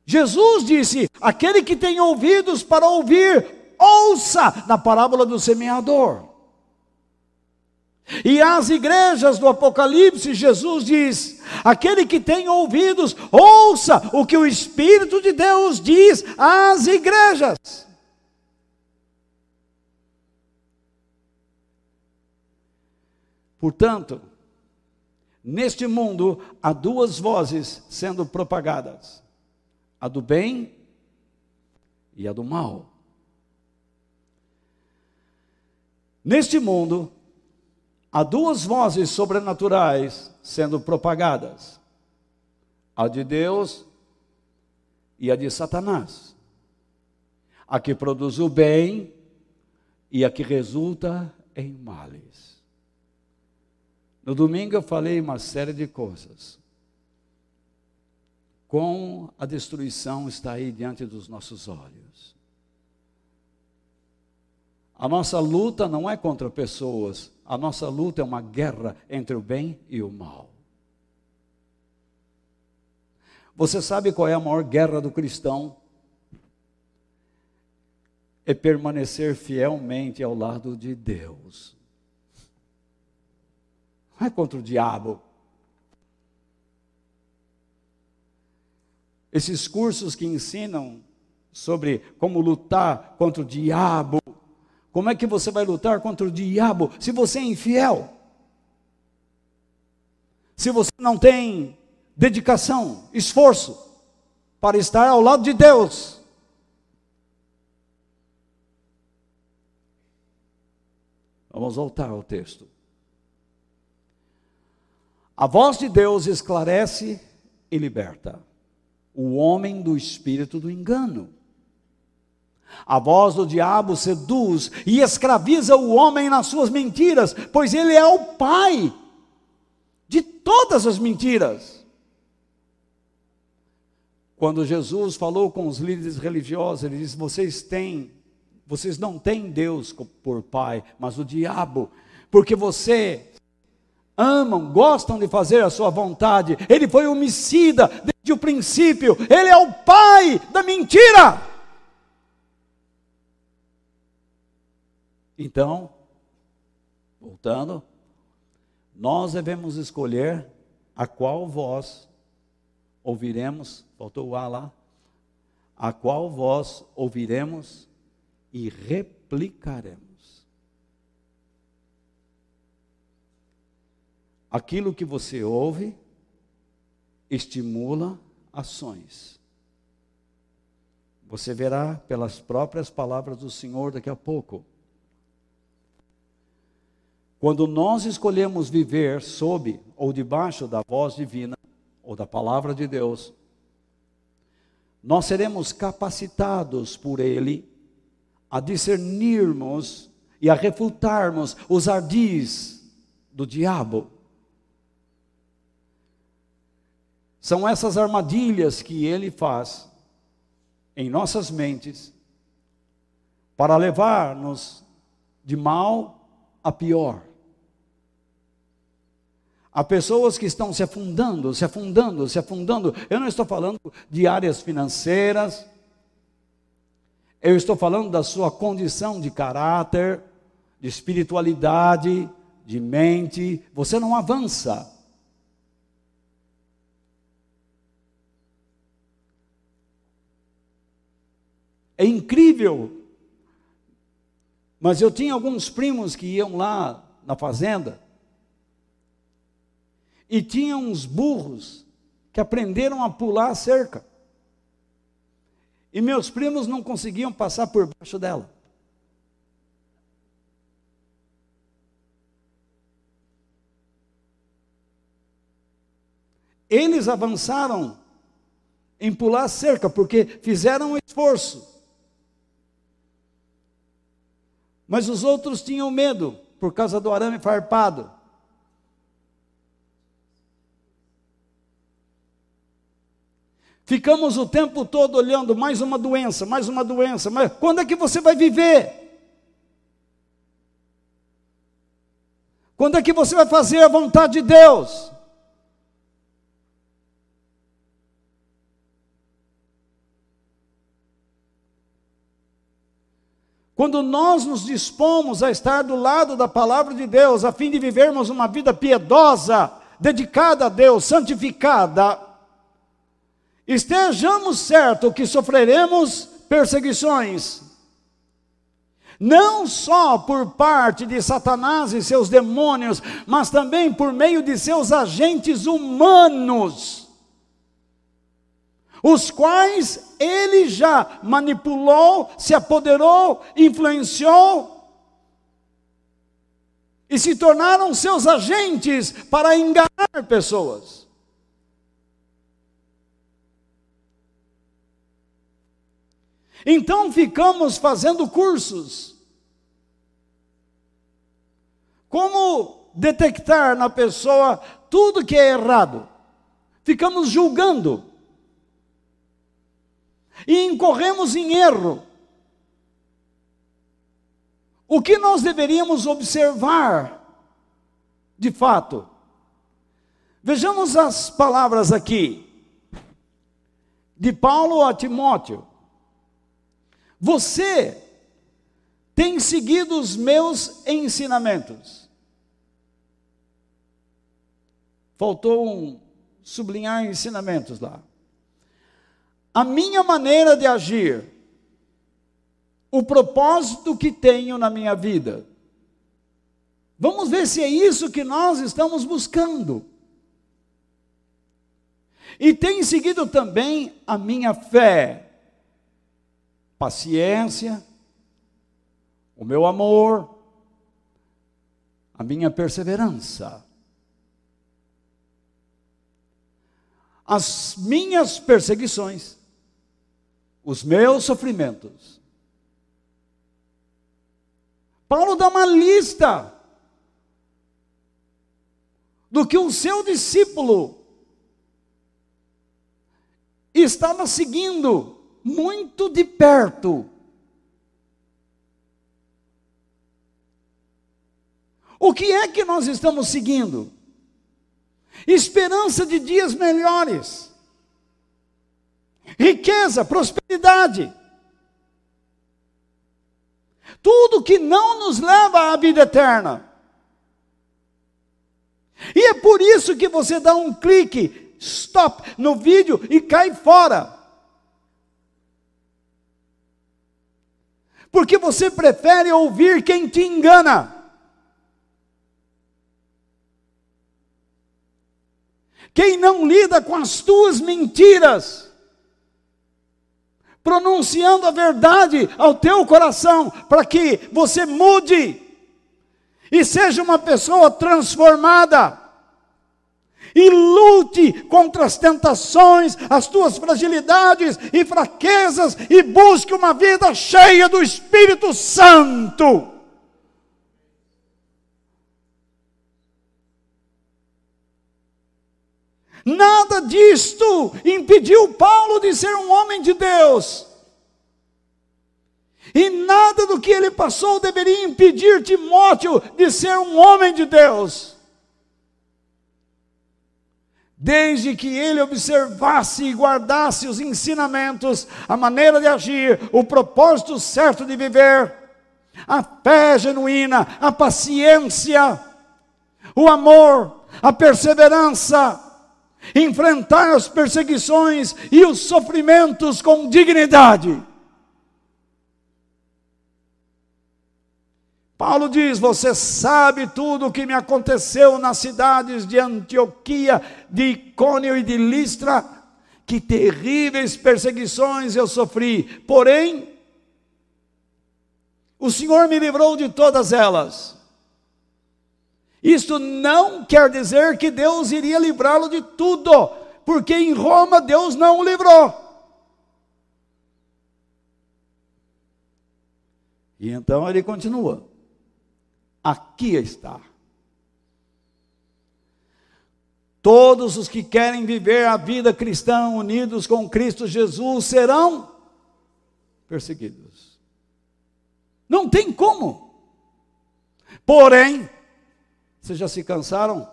Jesus disse: aquele que tem ouvidos para ouvir, ouça na parábola do semeador. E às igrejas do Apocalipse, Jesus diz: aquele que tem ouvidos, ouça o que o Espírito de Deus diz às igrejas. Portanto, neste mundo há duas vozes sendo propagadas: a do bem e a do mal. Neste mundo, há duas vozes sobrenaturais sendo propagadas: a de Deus e a de Satanás. A que produz o bem e a que resulta em males. No domingo eu falei uma série de coisas. Com a destruição está aí diante dos nossos olhos. A nossa luta não é contra pessoas, a nossa luta é uma guerra entre o bem e o mal. Você sabe qual é a maior guerra do cristão? É permanecer fielmente ao lado de Deus. Não é contra o diabo. Esses cursos que ensinam sobre como lutar contra o diabo, como é que você vai lutar contra o diabo se você é infiel? Se você não tem dedicação, esforço para estar ao lado de Deus. Vamos voltar ao texto. A voz de Deus esclarece e liberta o homem do espírito do engano. A voz do diabo seduz e escraviza o homem nas suas mentiras, pois ele é o pai de todas as mentiras. Quando Jesus falou com os líderes religiosos, ele disse: "Vocês têm, vocês não têm Deus por pai, mas o diabo, porque você amam, gostam de fazer a sua vontade. Ele foi homicida desde o princípio. Ele é o pai da mentira." Então, voltando, nós devemos escolher a qual voz ouviremos, faltou o A lá, a qual voz ouviremos e replicaremos. Aquilo que você ouve estimula ações. Você verá pelas próprias palavras do Senhor daqui a pouco quando nós escolhemos viver sob ou debaixo da voz divina, ou da palavra de Deus, nós seremos capacitados por Ele a discernirmos e a refutarmos os ardis do diabo. São essas armadilhas que ele faz em nossas mentes para levar-nos de mal a pior. Há pessoas que estão se afundando, se afundando, se afundando. Eu não estou falando de áreas financeiras. Eu estou falando da sua condição de caráter, de espiritualidade, de mente. Você não avança. É incrível. Mas eu tinha alguns primos que iam lá na fazenda e tinha uns burros que aprenderam a pular a cerca. E meus primos não conseguiam passar por baixo dela. Eles avançaram em pular a cerca porque fizeram um esforço. Mas os outros tinham medo por causa do arame farpado. Ficamos o tempo todo olhando mais uma doença, mais uma doença, mas quando é que você vai viver? Quando é que você vai fazer a vontade de Deus? quando nós nos dispomos a estar do lado da palavra de Deus, a fim de vivermos uma vida piedosa, dedicada a Deus, santificada, estejamos certos que sofreremos perseguições, não só por parte de Satanás e seus demônios, mas também por meio de seus agentes humanos, os quais ele já manipulou, se apoderou, influenciou e se tornaram seus agentes para enganar pessoas. Então ficamos fazendo cursos. Como detectar na pessoa tudo que é errado? Ficamos julgando. E incorremos em erro. O que nós deveríamos observar, de fato? Vejamos as palavras aqui, de Paulo a Timóteo. Você tem seguido os meus ensinamentos. Faltou um sublinhar ensinamentos lá. A minha maneira de agir, o propósito que tenho na minha vida. Vamos ver se é isso que nós estamos buscando. E tem seguido também a minha fé paciência, o meu amor, a minha perseverança. As minhas perseguições, os meus sofrimentos. Paulo dá uma lista do que o seu discípulo estava seguindo muito de perto. O que é que nós estamos seguindo? Esperança de dias melhores, riqueza, prosperidade. Tudo que não nos leva à vida eterna. E é por isso que você dá um clique, stop, no vídeo e cai fora. Porque você prefere ouvir quem te engana. Quem não lida com as tuas mentiras, pronunciando a verdade ao teu coração, para que você mude e seja uma pessoa transformada e lute contra as tentações, as tuas fragilidades e fraquezas e busque uma vida cheia do Espírito Santo. Nada disto impediu Paulo de ser um homem de Deus. E nada do que ele passou deveria impedir Timóteo de ser um homem de Deus desde que ele observasse e guardasse os ensinamentos, a maneira de agir, o propósito certo de viver, a fé genuína, a paciência, o amor, a perseverança, enfrentar as perseguições e os sofrimentos com dignidade. Paulo diz: Você sabe tudo o que me aconteceu nas cidades de Antioquia, de Icônio e de Listra, que terríveis perseguições eu sofri, porém, o Senhor me livrou de todas elas. Isto não quer dizer que Deus iria livrá-lo de tudo, porque em Roma Deus não o livrou. E então ele continua aqui está. Todos os que querem viver a vida cristã unidos com Cristo Jesus serão perseguidos. Não tem como. Porém, vocês já se cansaram?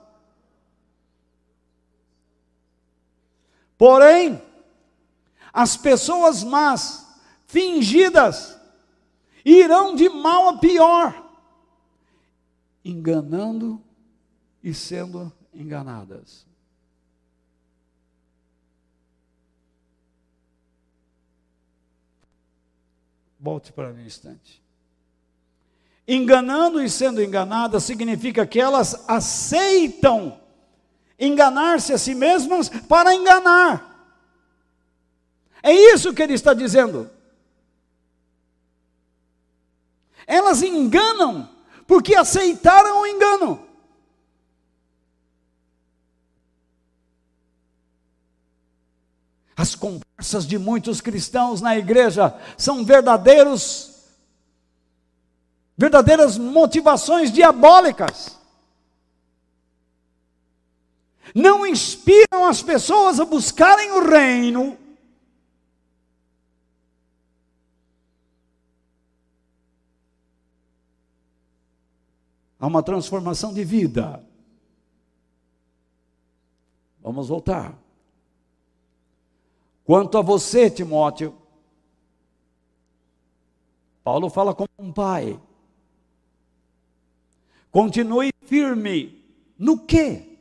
Porém, as pessoas más, fingidas, irão de mal a pior, enganando e sendo enganadas. Volte para mim um instante. Enganando e sendo enganadas significa que elas aceitam enganar-se a si mesmas para enganar. É isso que ele está dizendo. Elas enganam porque aceitaram o engano. As conversas de muitos cristãos na igreja são verdadeiros verdadeiras motivações diabólicas. Não inspiram as pessoas a buscarem o reino. Há uma transformação de vida. Vamos voltar. Quanto a você, Timóteo, Paulo fala como um pai. Continue firme no quê?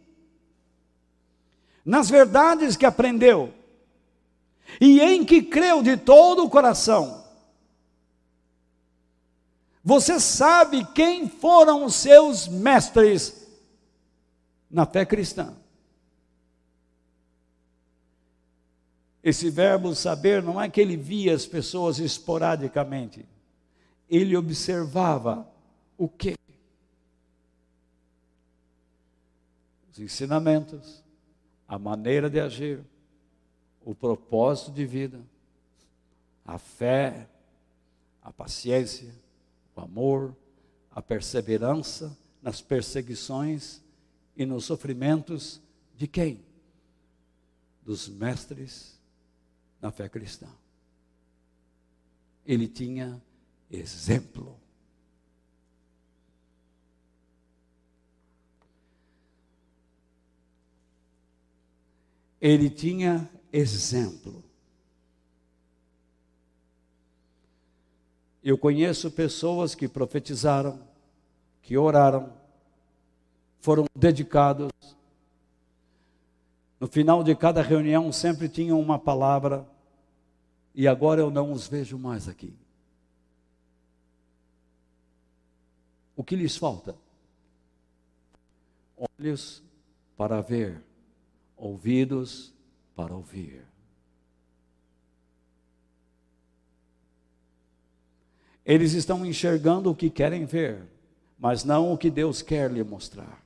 Nas verdades que aprendeu e em que creu de todo o coração. Você sabe quem foram os seus mestres na fé cristã. Esse verbo saber não é que ele via as pessoas esporadicamente, ele observava o que? Os ensinamentos, a maneira de agir, o propósito de vida, a fé, a paciência, amor, a perseverança nas perseguições e nos sofrimentos de quem? Dos mestres na fé cristã. Ele tinha exemplo. Ele tinha exemplo. Eu conheço pessoas que profetizaram, que oraram, foram dedicados, no final de cada reunião sempre tinham uma palavra, e agora eu não os vejo mais aqui. O que lhes falta? Olhos para ver, ouvidos para ouvir. Eles estão enxergando o que querem ver, mas não o que Deus quer lhe mostrar.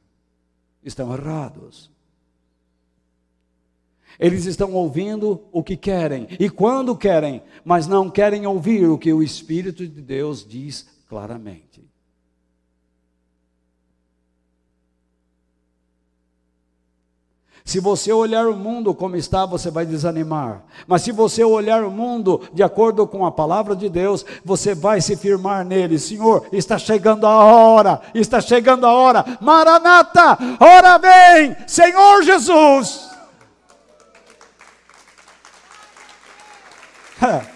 Estão errados. Eles estão ouvindo o que querem e quando querem, mas não querem ouvir o que o Espírito de Deus diz claramente. Se você olhar o mundo como está, você vai desanimar. Mas se você olhar o mundo de acordo com a palavra de Deus, você vai se firmar nele. Senhor, está chegando a hora, está chegando a hora. Maranata, ora vem, Senhor Jesus.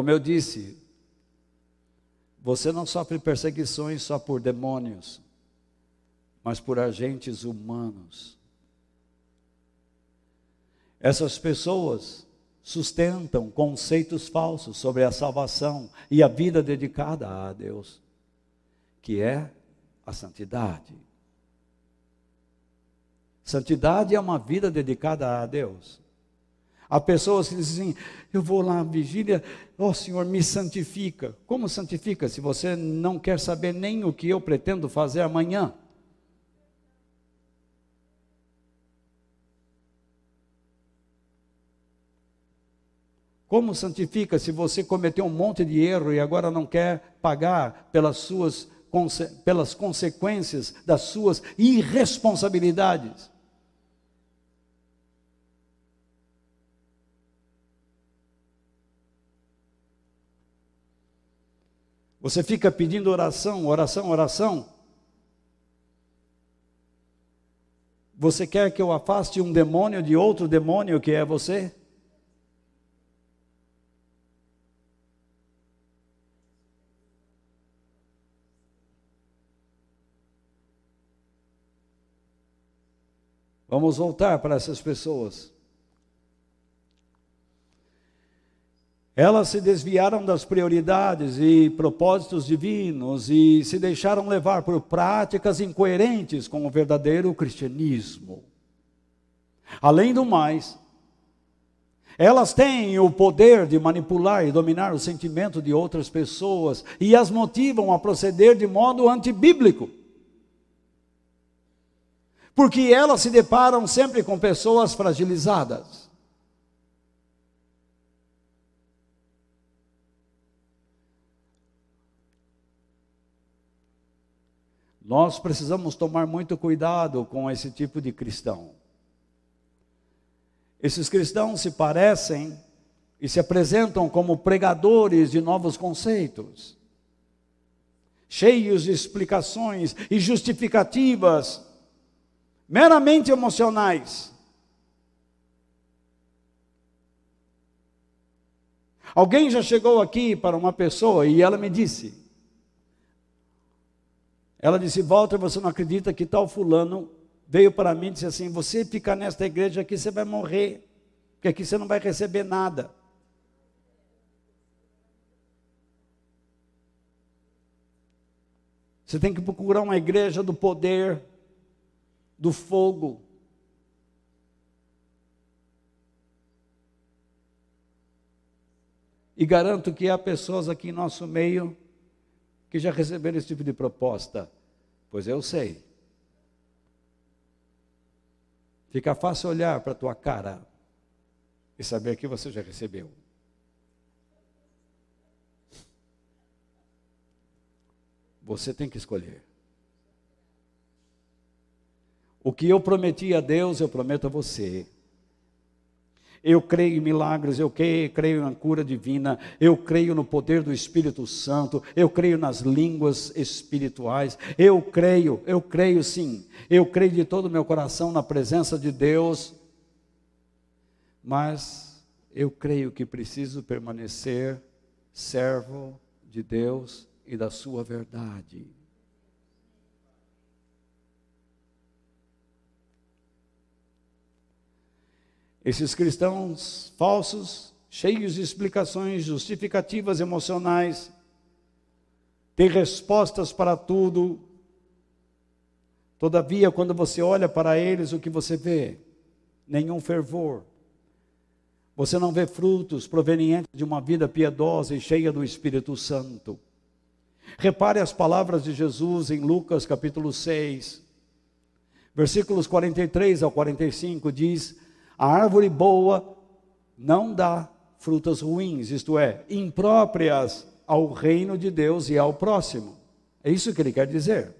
Como eu disse, você não sofre perseguições só por demônios, mas por agentes humanos. Essas pessoas sustentam conceitos falsos sobre a salvação e a vida dedicada a Deus que é a santidade. Santidade é uma vida dedicada a Deus. Há pessoas que dizem assim: eu vou lá, vigília, ó oh, Senhor, me santifica. Como santifica se você não quer saber nem o que eu pretendo fazer amanhã? Como santifica se você cometeu um monte de erro e agora não quer pagar pelas suas pelas consequências das suas irresponsabilidades. Você fica pedindo oração, oração, oração. Você quer que eu afaste um demônio de outro demônio que é você? Vamos voltar para essas pessoas. Elas se desviaram das prioridades e propósitos divinos e se deixaram levar por práticas incoerentes com o verdadeiro cristianismo. Além do mais, elas têm o poder de manipular e dominar o sentimento de outras pessoas e as motivam a proceder de modo antibíblico. Porque elas se deparam sempre com pessoas fragilizadas. Nós precisamos tomar muito cuidado com esse tipo de cristão. Esses cristãos se parecem e se apresentam como pregadores de novos conceitos, cheios de explicações e justificativas meramente emocionais. Alguém já chegou aqui para uma pessoa e ela me disse: ela disse: Walter, você não acredita que tal fulano veio para mim e disse assim: Você ficar nesta igreja aqui, você vai morrer, porque aqui você não vai receber nada. Você tem que procurar uma igreja do poder, do fogo. E garanto que há pessoas aqui em nosso meio que já receberam esse tipo de proposta? Pois eu sei. Fica fácil olhar para a tua cara e saber que você já recebeu. Você tem que escolher. O que eu prometi a Deus, eu prometo a você. Eu creio em milagres, eu creio na cura divina, eu creio no poder do Espírito Santo, eu creio nas línguas espirituais, eu creio, eu creio sim, eu creio de todo o meu coração na presença de Deus, mas eu creio que preciso permanecer servo de Deus e da Sua verdade. Esses cristãos falsos, cheios de explicações justificativas emocionais, têm respostas para tudo. Todavia, quando você olha para eles, o que você vê? Nenhum fervor. Você não vê frutos provenientes de uma vida piedosa e cheia do Espírito Santo. Repare as palavras de Jesus em Lucas capítulo 6, versículos 43 ao 45 diz: a árvore boa não dá frutas ruins, isto é, impróprias ao reino de Deus e ao próximo. É isso que ele quer dizer.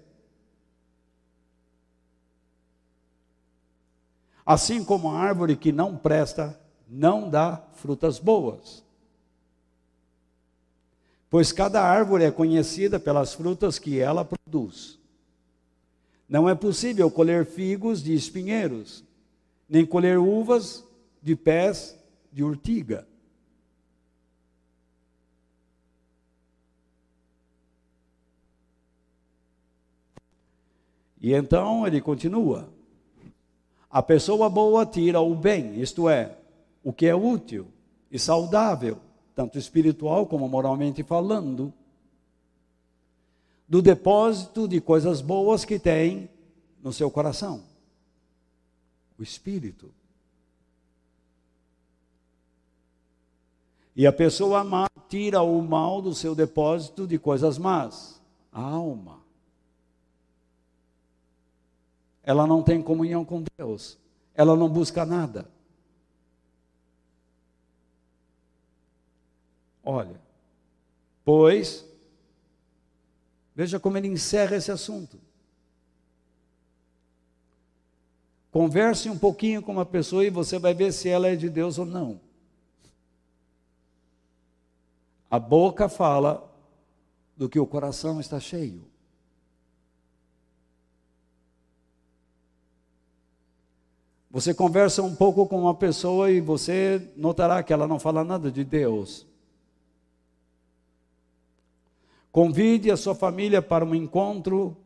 Assim como a árvore que não presta não dá frutas boas. Pois cada árvore é conhecida pelas frutas que ela produz. Não é possível colher figos de espinheiros, nem colher uvas de pés de urtiga. E então ele continua: a pessoa boa tira o bem, isto é, o que é útil e saudável, tanto espiritual como moralmente falando, do depósito de coisas boas que tem no seu coração o espírito. E a pessoa má tira o mal do seu depósito de coisas más, a alma. Ela não tem comunhão com Deus, ela não busca nada. Olha, pois, veja como ele encerra esse assunto. Converse um pouquinho com uma pessoa e você vai ver se ela é de Deus ou não. A boca fala do que o coração está cheio. Você conversa um pouco com uma pessoa e você notará que ela não fala nada de Deus. Convide a sua família para um encontro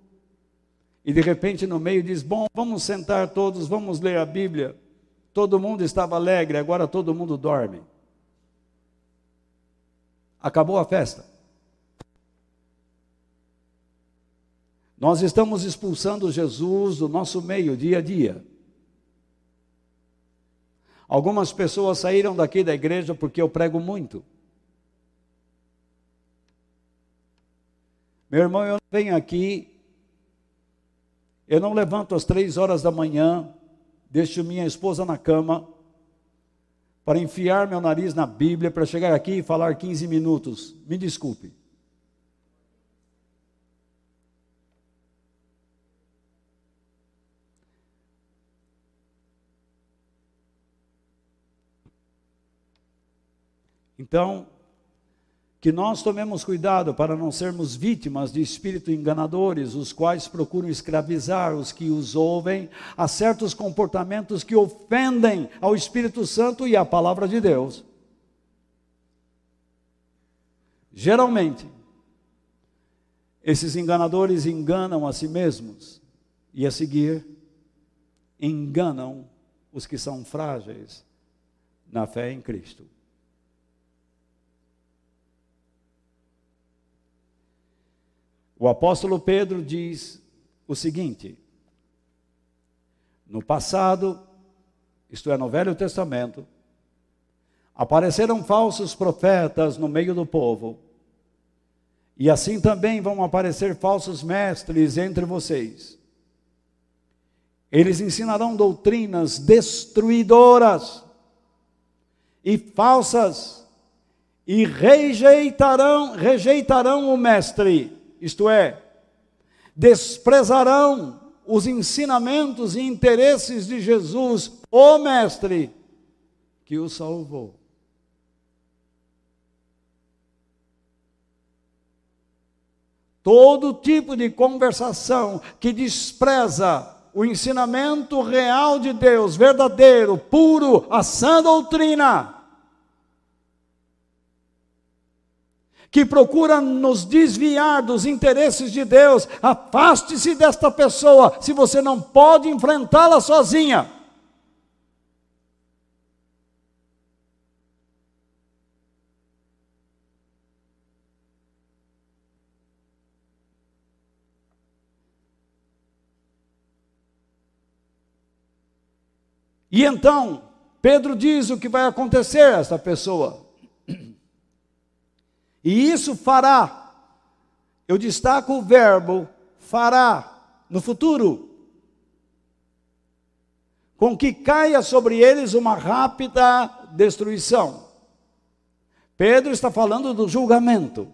e de repente no meio diz: Bom, vamos sentar todos, vamos ler a Bíblia. Todo mundo estava alegre, agora todo mundo dorme. Acabou a festa. Nós estamos expulsando Jesus do nosso meio dia a dia. Algumas pessoas saíram daqui da igreja porque eu prego muito. Meu irmão, eu venho aqui, eu não levanto às três horas da manhã, deixo minha esposa na cama, para enfiar meu nariz na Bíblia, para chegar aqui e falar 15 minutos. Me desculpe. Então, que nós tomemos cuidado para não sermos vítimas de espíritos enganadores, os quais procuram escravizar os que os ouvem a certos comportamentos que ofendem ao Espírito Santo e à palavra de Deus. Geralmente, esses enganadores enganam a si mesmos e a seguir enganam os que são frágeis na fé em Cristo. O apóstolo Pedro diz o seguinte: no passado, isto é, no Velho Testamento, apareceram falsos profetas no meio do povo, e assim também vão aparecer falsos mestres entre vocês. Eles ensinarão doutrinas destruidoras e falsas, e rejeitarão, rejeitarão o mestre isto é, desprezarão os ensinamentos e interesses de Jesus, o Mestre, que o salvou. Todo tipo de conversação que despreza o ensinamento real de Deus, verdadeiro, puro, a sã doutrina, que procura nos desviar dos interesses de Deus, afaste-se desta pessoa, se você não pode enfrentá-la sozinha. E então, Pedro diz o que vai acontecer a esta pessoa. E isso fará, eu destaco o verbo fará no futuro, com que caia sobre eles uma rápida destruição. Pedro está falando do julgamento.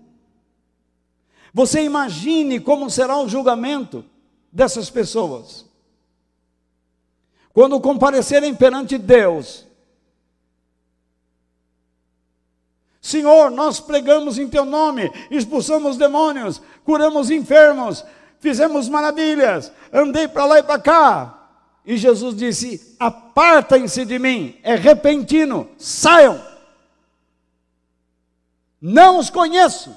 Você imagine como será o julgamento dessas pessoas. Quando comparecerem perante Deus, Senhor, nós pregamos em teu nome, expulsamos demônios, curamos enfermos, fizemos maravilhas, andei para lá e para cá. E Jesus disse: Apartem-se de mim, é repentino, saiam. Não os conheço.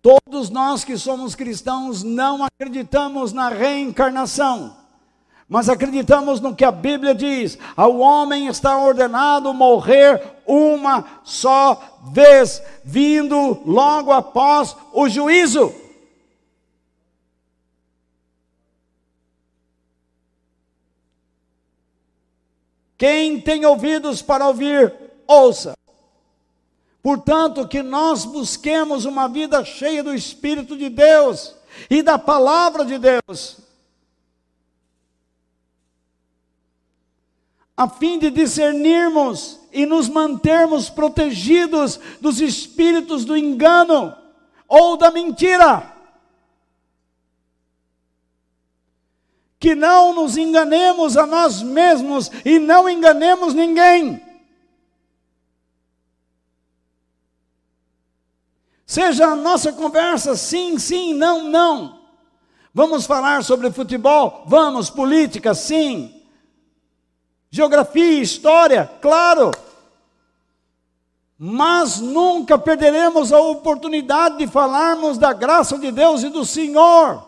Todos nós que somos cristãos não acreditamos na reencarnação, mas acreditamos no que a Bíblia diz: ao homem está ordenado morrer uma só vez, vindo logo após o juízo. Quem tem ouvidos para ouvir, ouça. Portanto, que nós busquemos uma vida cheia do Espírito de Deus e da palavra de Deus, a fim de discernirmos e nos mantermos protegidos dos espíritos do engano ou da mentira. Que não nos enganemos a nós mesmos e não enganemos ninguém. Seja a nossa conversa sim, sim, não, não. Vamos falar sobre futebol? Vamos. Política? Sim. Geografia, história? Claro. Mas nunca perderemos a oportunidade de falarmos da graça de Deus e do Senhor.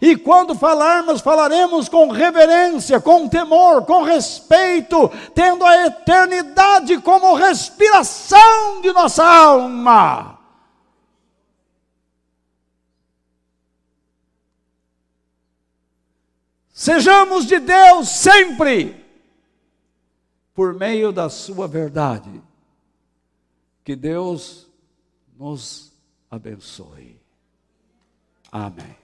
E quando falarmos, falaremos com reverência, com temor, com respeito, tendo a eternidade como respiração de nossa alma. Sejamos de Deus sempre, por meio da Sua verdade. Que Deus nos abençoe. Amém.